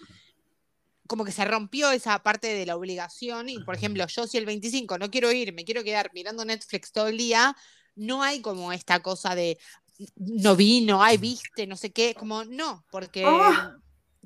como que se rompió esa parte de la obligación y, por ejemplo, yo si el 25 no quiero ir, me quiero quedar mirando Netflix todo el día, no hay como esta cosa de no vino, ay, viste, no sé qué, como no, porque Ah.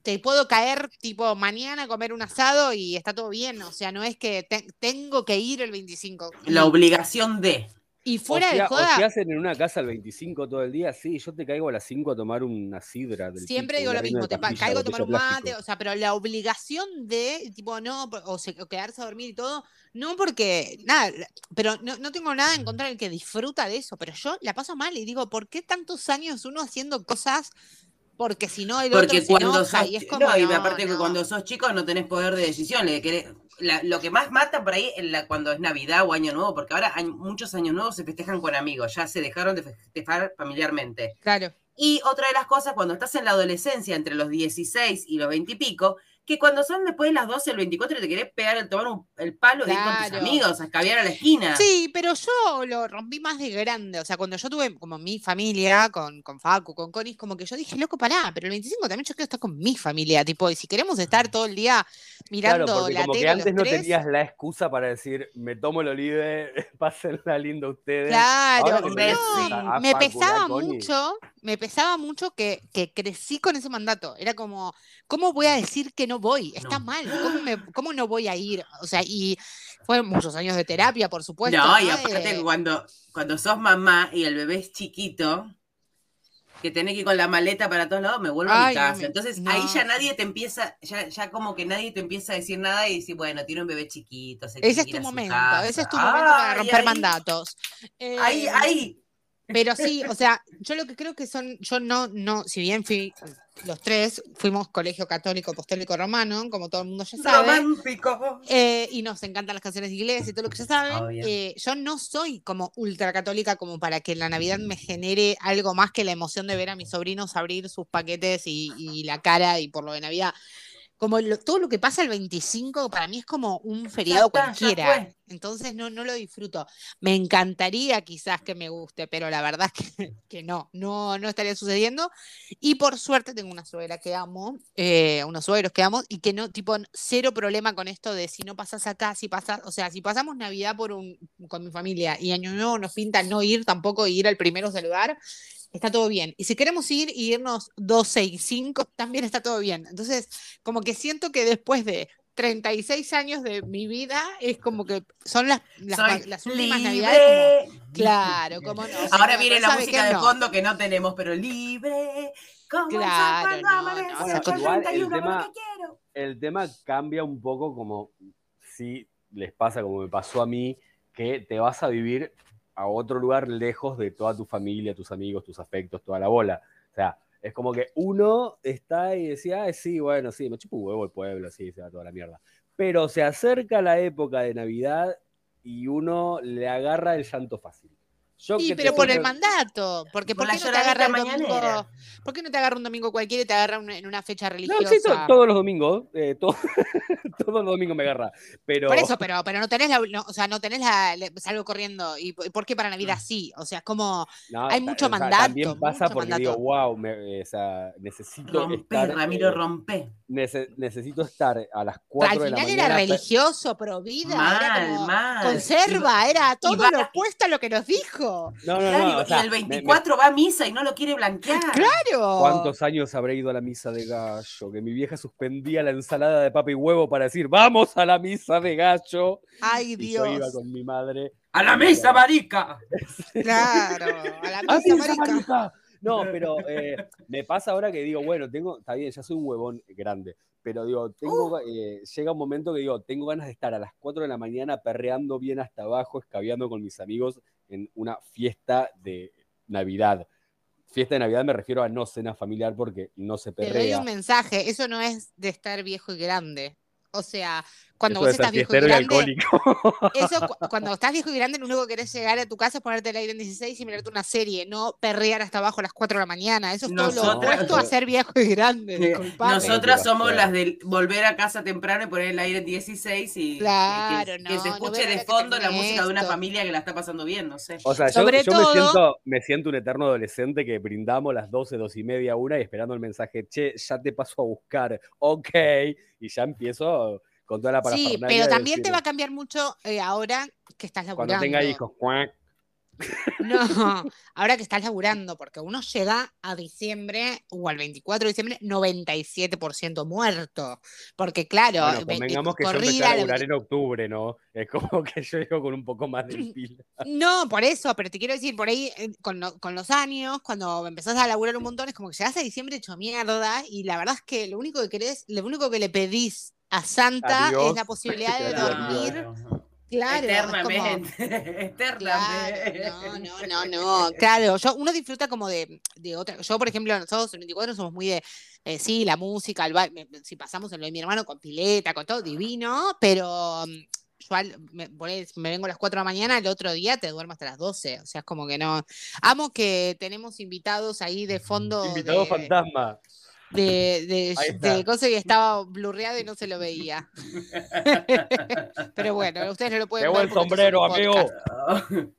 te puedo caer tipo mañana a comer un asado y está todo bien, o sea, no es que te- tengo que ir el 25. La obligación de. Y O fuera si, de ha- o joda, si hacen en una casa el 25 todo el día, sí, yo te caigo a las 5 a tomar una sidra. Del Siempre tipo, digo lo mismo, te pastilla, caigo a tomar un mate, plástico. o sea, pero la obligación de, tipo, no, o, se- o quedarse a dormir y todo, no porque, nada, pero no, no tengo nada en contra del que disfruta de eso, pero yo la paso mal y digo, ¿por qué tantos años uno haciendo cosas? Porque si no, el Porque otro se cuando enoja sos, y es como, no, y no, aparte que no. cuando sos chico no tenés poder de decisión. le querés- la- lo que más mata por ahí es la, cuando es Navidad o Año Nuevo, porque ahora hay muchos años nuevos se festejan con amigos, ya se dejaron de festejar familiarmente. Claro, Y otra de las cosas, cuando estás en la adolescencia, entre los 16 y los 20 y pico, que cuando son después de las 12, el 24, te querés pegar el tomar un- el palo y ir con tus amigos a a la esquina. Sí, pero yo lo rompí más de grande. O sea, cuando yo tuve como mi familia, con, con Facu, con Conis, como que yo dije, loco, pará, pero el 25 también yo quiero estar con mi familia. Tipo, y si queremos estar todo el día mirando Claro, porque la como tele, que antes los no tres, tenías la excusa para decir, me tomo el olive, pásenla lindo ustedes. Claro, a me pesaba mucho, me pesaba mucho que, que crecí con ese mandato. Era como, ¿cómo voy a decir que no voy? Está No. mal, ¿cómo, me- cómo no voy a ir? O sea, y fueron muchos años de terapia, por supuesto. no, y aparte Eh, cuando, cuando sos mamá y el bebé es chiquito, que tenés que ir con la maleta para todos lados, me vuelvo a mi no casa. me- Entonces no. ahí ya nadie te empieza, ya, ya como que nadie te empieza a decir nada y decir, bueno, tiene un bebé chiquito. se Ese es tu momento, ese es tu momento para romper ahí- mandatos. Ahí, Eh, ahí. Pero sí, o sea, yo lo que creo que son, yo no, no, si bien fui, los tres fuimos colegio católico apostólico romano, como todo el mundo ya sabe, Romántico. eh, y nos encantan las canciones de iglesia y todo lo que ya saben, Obvio. eh, yo no soy como ultra católica como para que la Navidad me genere algo más que la emoción de ver a mis sobrinos abrir sus paquetes y, y la cara y por lo de Navidad. Como lo- todo lo que pasa el 25 para mí es como un feriado está, cualquiera. Entonces no, no lo disfruto. Me encantaría quizás que me guste, pero la verdad es que, que no, no, no estaría sucediendo. Y por suerte tengo una suegra que amo, eh, unos suegros que amo, y que no, tipo, cero problema con esto de si no pasas acá, si pasas, o sea, si pasamos Navidad por un, con mi familia y Año Nuevo nos pinta no ir tampoco, ir al primero a saludar, está todo bien. Y si queremos ir y irnos 12 y 5, también está todo bien. Entonces, como que siento que después de 36 años de mi vida, es como que son las, las, las últimas libre. navidades. Como, claro, como no. Ahora viene la ¿sabe música de No. fondo que no tenemos, pero libre. Como el Claro, cuando no, no, Bueno, el igual el 31, tema- el tema cambia un poco como si les pasa como me pasó a mí, que te vas a vivir a otro lugar lejos de toda tu familia, tus amigos, tus afectos, toda la bola. O sea, es como que uno está y decía, "Ay, sí, bueno, sí, me chupo un huevo el pueblo, sí, se va toda la mierda. Pero se acerca la época de Navidad y uno le agarra el llanto fácil. Yo Sí, pero por el mandato. Porque Por ¿por la qué no te agarra un domingo? ¿Por qué no te agarra un domingo cualquiera y te agarra un- en una fecha No, religiosa? sí, to- todos los domingos, eh, to- todos los domingos me agarra. Pero... Por eso, pero, pero no tenés la, no, o sea, no tenés la, salgo corriendo. ¿Y por qué para Navidad sí? O sea, es como, No, Hay mucho o sea, mandato, También pasa mucho porque mandato. digo, wow, me- eh, o sea, necesito Rompe, estar. Ramiro, eh, rompe. Nece- necesito estar a las al 4 de la final mañana. era pe- religioso, pro vida, era Mal, como mal. conserva, era todo va- lo opuesto a lo que nos dijo. No, no, Claro, no. o y el me- me- 24 va a misa y no lo quiere blanquear. Claro. ¿Cuántos años habré ido a la misa de gallo? Que mi vieja suspendía la ensalada de papa y huevo para decir, vamos a la misa de gallo. Ay, Y yo iba Dios. con mi madre. ¡A la misa, marica! Claro, a la ¡A misa, misa, marica. marica! No, pero eh, me pasa ahora que digo, bueno, tengo, está bien, ya soy un huevón grande, pero digo, tengo, eh, llega un momento que digo, tengo ganas de estar a las 4 de la mañana perreando bien hasta abajo, escabeando con mis amigos en una fiesta de Navidad. Fiesta de Navidad me refiero a no cena familiar porque no se Te doy perrea. un mensaje, eso no es de estar viejo y grande. O sea, cuando Eso vos estás viejo y y grande, alcohólico. eso cu- cuando estás viejo y grande, lo único que querés llegar a tu casa es ponerte el aire en 16 y mirarte una serie, no perrear hasta abajo a las 4 de la mañana. Eso es todo lo opuesto a ser viejo y grande. Nosotras somos las de volver a casa temprano y poner el aire en 16 y y Claro, que, que no, se escuche de fondo la música de una familia que la está pasando bien, no sé. O sea, yo, Sobre yo me, todo- siento, me siento un eterno adolescente que brindamos las 12, 12 y media, una y esperando el mensaje, che, ya te paso a buscar, ok, y ya empiezo con toda la Sí, pero también te va a cambiar mucho eh, ahora que estás laburando. Cuando tenga hijos, cuac. No, ahora que estás laburando, porque uno llega a diciembre o al 24 de diciembre 97% muerto. Porque claro, Bueno, ve- convengamos que yo empecé corrida, a la- laburar en octubre, ¿no? Es como que yo llego con un poco más de pila. No, por eso, pero te quiero decir, por ahí, eh, con, lo- con los años, cuando empezás a laburar un montón, es como que llegás a diciembre hecho mierda, y la verdad es que lo único que querés, lo único que le pedís a Santa es la posibilidad de dormir. Claro, como- Eternamente. Claro, no, no, no, no. Claro, yo, uno disfruta como de, de otra. Yo, por ejemplo, nosotros en 24 somos muy de, eh, sí, la música, el baile, si pasamos en lo de mi hermano con pileta, con todo, divino, pero mm, yo al- me, me vengo a las 4 de la mañana, el otro día te duermo hasta las 12. O sea, es como que no. Amo que tenemos invitados ahí de fondo. Invitado de, fantasma. De, de, de cosa y estaba blurreado y no se lo veía. Pero bueno, ustedes no lo pueden Llegó ver. el sombrero, amigo.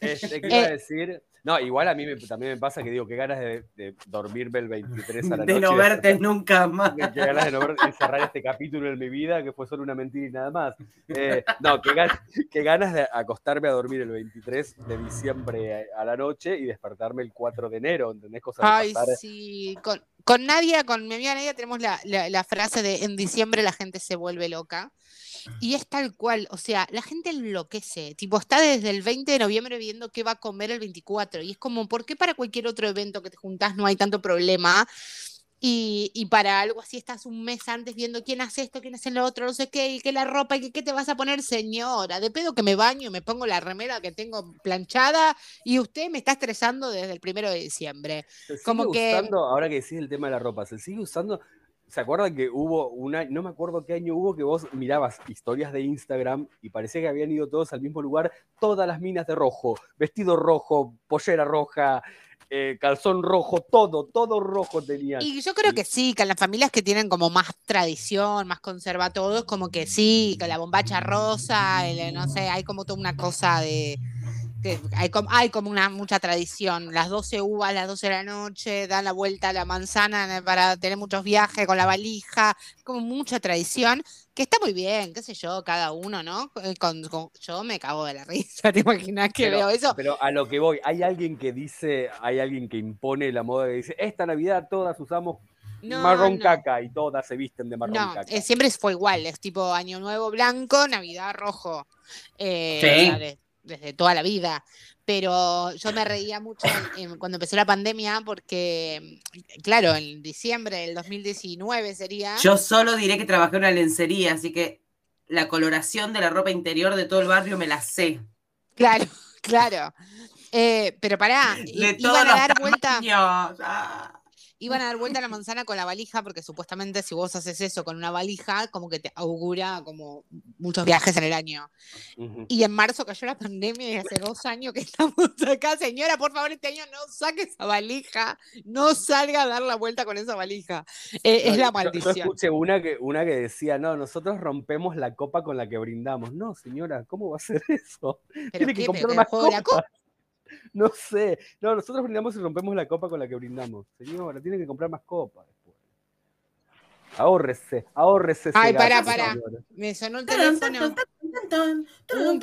Este, ¿Qué iba a Eh. decir? No, igual a mí me- también me pasa que digo, qué ganas de, de dormirme el 23 a la De noche. no verte nunca más. Qué ganas de no ver, de cerrar este capítulo en mi vida, que fue solo una mentira y nada más. Eh, no, qué, gan- qué ganas de acostarme a dormir el 23 de diciembre a la noche y despertarme el 4 de enero, ¿entendés? Cosa de Ay, pasar- sí. Con, con Nadia, con mi amiga Nadia, tenemos la, la- la frase de en diciembre la gente se vuelve loca. Y es tal cual, o sea, la gente enloquece, tipo, está desde el 20 de noviembre viendo qué va a comer el 24. Y es como, ¿por qué para cualquier otro evento que te juntás no hay tanto problema? Y, y para algo así estás un mes antes viendo quién hace esto, quién hace lo otro, no sé qué, y qué la ropa, y qué te vas a poner, señora. De pedo que me baño y me pongo la remera que tengo planchada, y usted me está estresando desde el primero de diciembre. Se sigue como que- usando, ahora que decís el tema de la ropa, se sigue usando. ¿Se acuerdan que hubo una, no me acuerdo qué año hubo, que vos mirabas historias de Instagram y parecía que habían ido todos al mismo lugar, todas las minas de rojo, vestido rojo, pollera roja, eh, calzón rojo, todo, todo rojo tenían. Y yo creo que sí, que las familias que tienen como más tradición, más conserva todo, es como que sí, que la bombacha rosa, el, no sé, hay como toda una cosa de. Que hay, como, hay como una mucha tradición. Las 12 uvas, las 12 de la noche, dan la vuelta a la manzana eh, para tener muchos viajes con la valija, como mucha tradición, que está muy bien, qué sé yo, cada uno, ¿no? Eh, Con, con- yo me cago de la risa, ¿te imaginas que Pero- veo eso? Pero a lo que voy, hay alguien que dice, hay alguien que impone la moda que dice, esta Navidad todas usamos No, marrón no. caca y todas se visten de marrón No, caca. eh, siempre fue igual, es tipo Año Nuevo blanco, Navidad rojo, eh, Sí. Desde toda la vida. Pero yo me reía mucho en- cuando empezó la pandemia porque, claro, en diciembre del 2019 sería... Yo solo diré que trabajé en una lencería, así que la coloración de la ropa interior de todo el barrio me la sé. Claro, claro. Eh, pero pará, De iban todos a los dar vuelta... Ah. Iban a dar vuelta a la manzana con la valija, porque supuestamente si vos haces eso con una valija, como que te augura como muchos viajes en el año. Y en marzo cayó la pandemia y hace dos años que estamos acá. Señora, por favor, este año no saque esa valija, no salga a dar la vuelta con esa valija. Eh, es la yo- Yo, maldición. escuché una que, una que decía, no, nosotros rompemos la copa con la que brindamos. No, señora, ¿cómo va a ser eso? ¿Pero Tiene que comprar ¿Pero más No sé. No, nosotros brindamos y rompemos la copa con la que brindamos. Señora, tiene que comprar más copas después. Ahórrese, ahórrese. ese Ay, pará. señora. Me sonó el teléfono. un,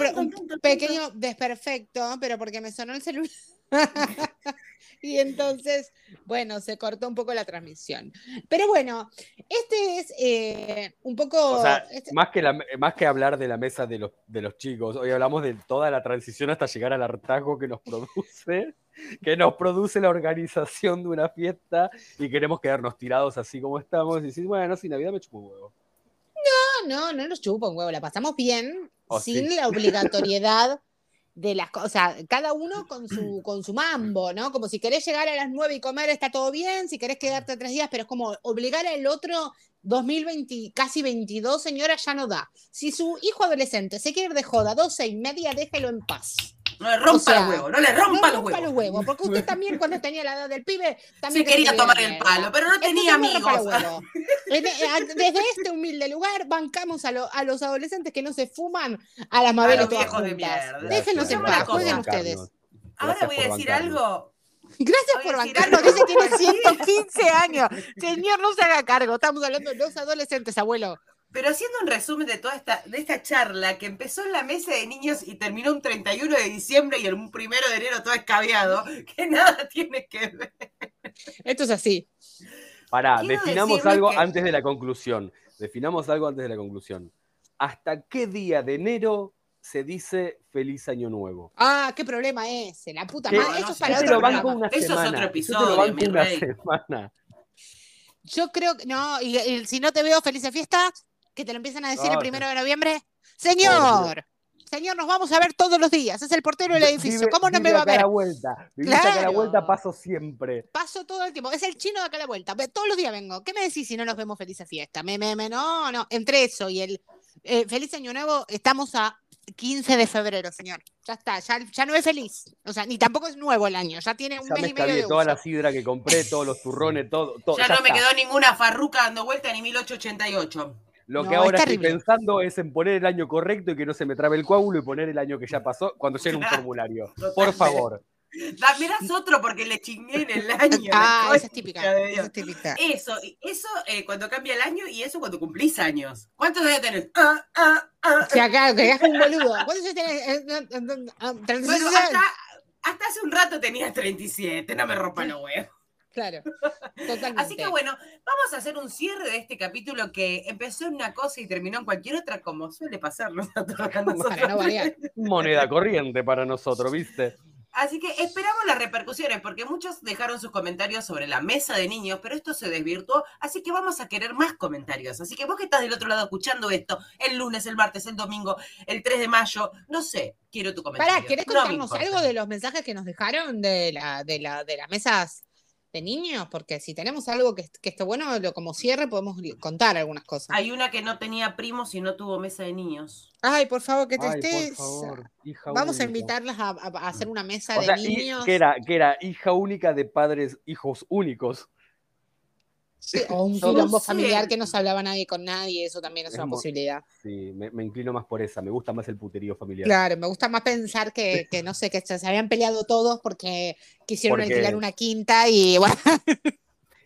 pequeño desperfecto, pero porque me sonó el celular. y entonces, bueno, se cortó un poco la transmisión. Pero bueno, este es eh, un poco. O sea, este- más que, la, más que hablar de la mesa de los, de los chicos, hoy hablamos de toda la transición hasta llegar al hartazgo que nos produce, que nos produce la organización de una fiesta y queremos quedarnos tirados así como estamos y decir, bueno, si Navidad me chupo un huevo. No, no, no nos chupa un huevo, la pasamos bien, Oh, sin sí. la obligatoriedad de las cosas, cada uno con su, con su mambo, ¿no? Como si querés llegar a las 9 y comer está todo bien, si querés quedarte tres días, pero es como obligar al otro 2020, casi 22, señora, ya no da. Si su hijo adolescente se quiere ir de joda 12 y media, déjelo en paz. No le rompa O sea, los huevos, no le No rompa los rompa huevos. porque usted también cuando tenía la edad del pibe, Se también quería tenía tomar el palo, pero no tenía no amigos. los huevos. Eh, Desde este humilde lugar bancamos a, lo- a los adolescentes que no se fuman a las mabeles los todas viejos de juntas. mierda. Déjenlos en paz, jueguen ustedes. Ahora voy a decir bancarnos. algo. Gracias Voy por a decir bancarnos, algo. dice tiene 115 años. Señor, no se haga cargo, estamos hablando de los adolescentes, abuelo. Pero haciendo un resumen de toda esta, de esta charla que empezó en la mesa de niños y terminó un 31 de diciembre y el un primero de enero todo escabeado, que nada tiene que ver. Esto es así. Pará, Quiero definamos algo que- antes de la conclusión. Definamos algo antes de la conclusión. ¿Hasta qué día de enero se dice feliz año nuevo? Ah, qué problema ese, la puta madre. No, Eso no es para Yo otro lo banco programa. una Eso es otro Yo te episodio, lo banco mi una rey. semana. Yo creo que no, y, y si no te veo feliz fiesta, que te lo empiezan a decir el Ah, primero de noviembre. Señor, señor, nos vamos a ver todos los días. Es el portero del edificio. Vive- ¿Cómo no me va a acá ver? la vuelta. Vivís acá a la Claro. vuelta, paso siempre. Paso todo el tiempo. Es el chino de acá a la vuelta. Ve- Todos los días vengo. ¿Qué me decís si no nos vemos feliz fiesta? Me, me, me, no, no. Entre eso y el eh, feliz año nuevo, estamos a 15 de febrero, señor. Ya está, ya, ya no es feliz. O sea, ni tampoco es nuevo el año. Ya tiene un Ya mes me y medio de toda uso. la sidra que compré, todos los turrones, todo. todo Ya, ya no me quedó ninguna farruca dando vuelta ni 1888. Lo No, que es ahora estoy pensando es en poner el año correcto y que no se me trabe el coágulo y poner el año que ya pasó cuando llegue un formulario. Por favor. Me das otro porque le chingué en el año. Ah, esa es típica. Esa es típica. Eso, eso eh, cuando cambia el año y eso cuando cumplís años. ¿Cuántos años tenés? Ah, ah, ah. O sea, claro, que es un boludo. ¿Cuántos años tenés? Eh, 36 Bueno, hasta, hasta hace un rato tenías 37, no me rompa los huevos. Claro, totalmente. Así que bueno, vamos a hacer un cierre de este capítulo que empezó en una cosa y terminó en cualquier otra, como suele pasarnos a todos. Para no variar. Moneda corriente para nosotros, ¿viste? Así que esperamos las repercusiones, porque muchos dejaron sus comentarios sobre la mesa de niños, pero esto se desvirtuó, así que vamos a querer más comentarios. Así que vos que estás del otro lado escuchando esto, el lunes, el martes, el domingo, el 3 de mayo, no sé, quiero tu comentario. Pará, ¿querés contarnos algo de los mensajes que nos dejaron de, la, de, la, de las mesas de niños, porque si tenemos algo que, que esté bueno, lo, como cierre podemos contar algunas cosas. Hay una que no tenía primos y no tuvo mesa de niños. Ay, por favor, que te Ay, por estés. favor, hija Vamos a invitarlas a, hacer una mesa O de sea, y- niños. que, era, que era hija única de padres, hijos únicos. Sí, o un quilombo familiar que no se hablaba nadie con nadie, eso también es Es una posibilidad. Sí, me, me inclino más por esa. Me gusta más el puterío familiar. Claro, me gusta más pensar que, que no sé, que se habían peleado todos porque quisieron Porque- alquilar una quinta y bueno,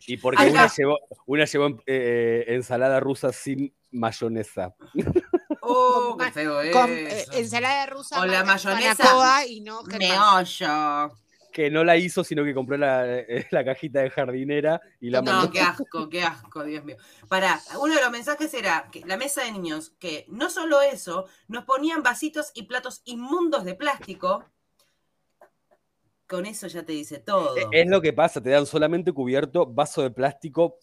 Y porque Ay, una no. llevó, una llevó eh, ensalada rusa sin mayonesa. ¡Oh, qué feo con eh, ensalada rusa O la mayonesa. Y no. Meollo. Que no la hizo, sino que compró la, eh, la cajita de jardinera y la No, mandó. qué asco, qué asco, Dios mío. Pará, uno de los mensajes era que la mesa de niños, que no solo eso, nos ponían vasitos y platos inmundos de plástico. Con eso ya te dice todo. Eh, Es lo que pasa, te dan solamente cubierto, vaso de plástico,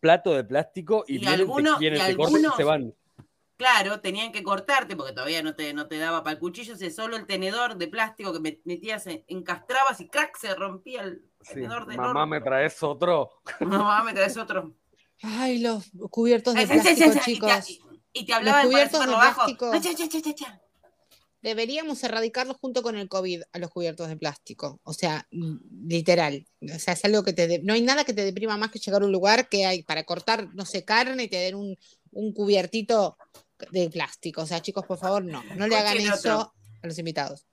plato de plástico y, Y vienen, alguno- te, vienen, y te cortan y algunos- se van. Claro, tenían que cortarte porque todavía no te, no te daba para el cuchillo, ese solo el tenedor de plástico que me- metías, en- encastrabas y crack se rompía el Sí, tenedor de Mamá, ¿me traes otro? Mamá, me traes otro. Ay, los cubiertos de sí, sí, plástico, sí, sí, y te- chicos. Y te hablaban para cubiertos de plástico. Cha, cha, cha, cha, cha. Deberíamos erradicarlos junto con el COVID a los cubiertos de plástico. O sea, literal. O sea, es algo que te... de- No hay nada que te deprima más que llegar a un lugar que hay para cortar, no sé, carne y te den un, un cubiertito de plástico. O sea, chicos, por favor, no. No le hagan Escuchen eso otro. a los invitados.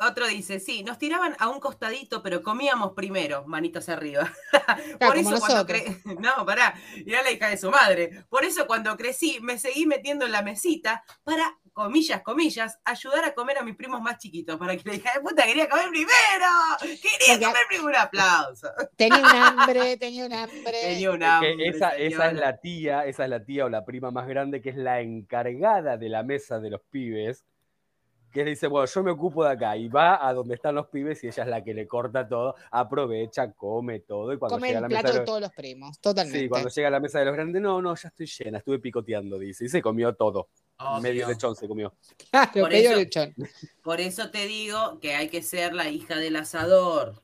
Otro dice, sí, nos tiraban a un costadito, pero comíamos primero, manitos arriba. Claro, Por eso cuando nosotros. cre... No, pará, mirá la hija de su madre. Por eso cuando crecí me seguí metiendo en la mesita para, comillas, comillas, ayudar a comer a mis primos más chiquitos, para que la hija de puta quería comer primero. Quería Porque- comer primero. Un aplauso. Tenía un hambre, tenía un hambre. Tenía un Que hambre, esa, esa es la tía, esa es la tía o la prima más grande que es la encargada de la mesa de los pibes, que dice, bueno, yo me ocupo de acá y va a donde están los pibes y ella es la que le corta todo, aprovecha, come todo y cuando Come llega a el la mesa plato de de los... todos los primos, totalmente. Sí, cuando llega a la mesa de los grandes, no, no, ya estoy llena, estuve picoteando, dice, y se comió todo, Obvio. medio lechón se comió. Por medio eso- lechón. Por eso te digo que hay que ser la hija del asador.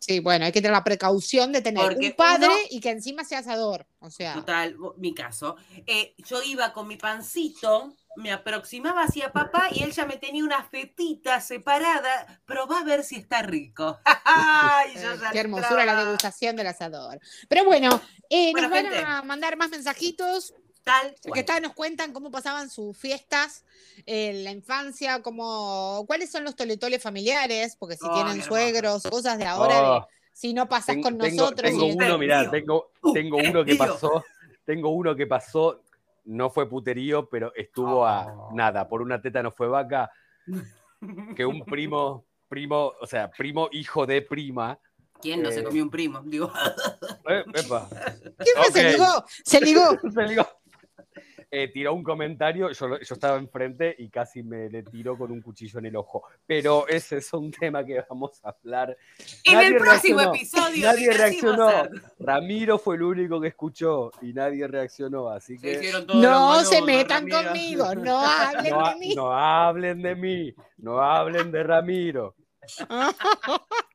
Sí, bueno, hay que tener la precaución de tener Porque un padre uno- y que encima sea asador. O sea, Total, mi caso. Eh, yo iba con mi pancito, me aproximaba hacia papá y él ya me tenía una fetita separada. Probá a ver si está rico. Ay, yo ya qué hermosura la degustación del asador. Pero bueno, eh, Bueno, nos van a mandar más mensajitos. Tal Que tal, nos cuentan cómo pasaban sus fiestas en la infancia, cómo, cuáles son los toletoles familiares, porque si Oh, tienen suegros, cosas de ahora, Oh, de si no pasas Ten- con tengo, nosotros. tengo y- uno, mirá, tengo, Uh, tengo uno que pasó, tengo uno que pasó, no fue puterío, pero estuvo a Oh. nada, por una teta no fue vaca, que un primo, primo, o sea, primo hijo de prima, ¿Quién no se Eh. comió un primo? Digo, eh, epa, ¿Qué fue? Se ligó, se ligó. se ligó. Eh, tiró un comentario, yo, yo estaba enfrente y casi me le tiró con un cuchillo en el ojo. Pero ese es un tema que vamos a hablar. en Nadie el próximo reaccionó, episodio. Nadie reaccionó. Ramiro fue el único que escuchó y nadie reaccionó, así que No se metan conmigo, no hablen no, de mí. no hablen de mí, no hablen de Ramiro.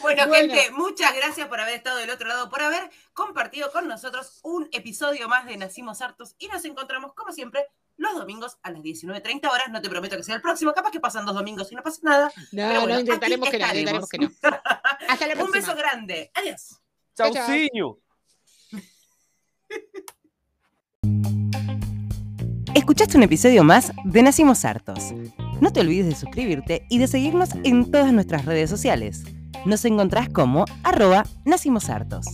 Bueno, Bueno. gente, muchas gracias por haber estado del otro lado, por haber compartido con nosotros un episodio más de Nacimos Hartos y nos encontramos, como siempre, los domingos a las 19.30 horas. No te prometo que sea el próximo, capaz que pasan dos domingos y no pasa nada. No, Pero bueno, no, intentaremos que no, intentaremos que no. Hasta la Un próxima. beso grande. Adiós. Chauciño. Escuchaste un episodio más de Nacimos Hartos. No te olvides de suscribirte y de seguirnos en todas nuestras redes sociales. Nos encontrás como arroba Nacimos Hartos.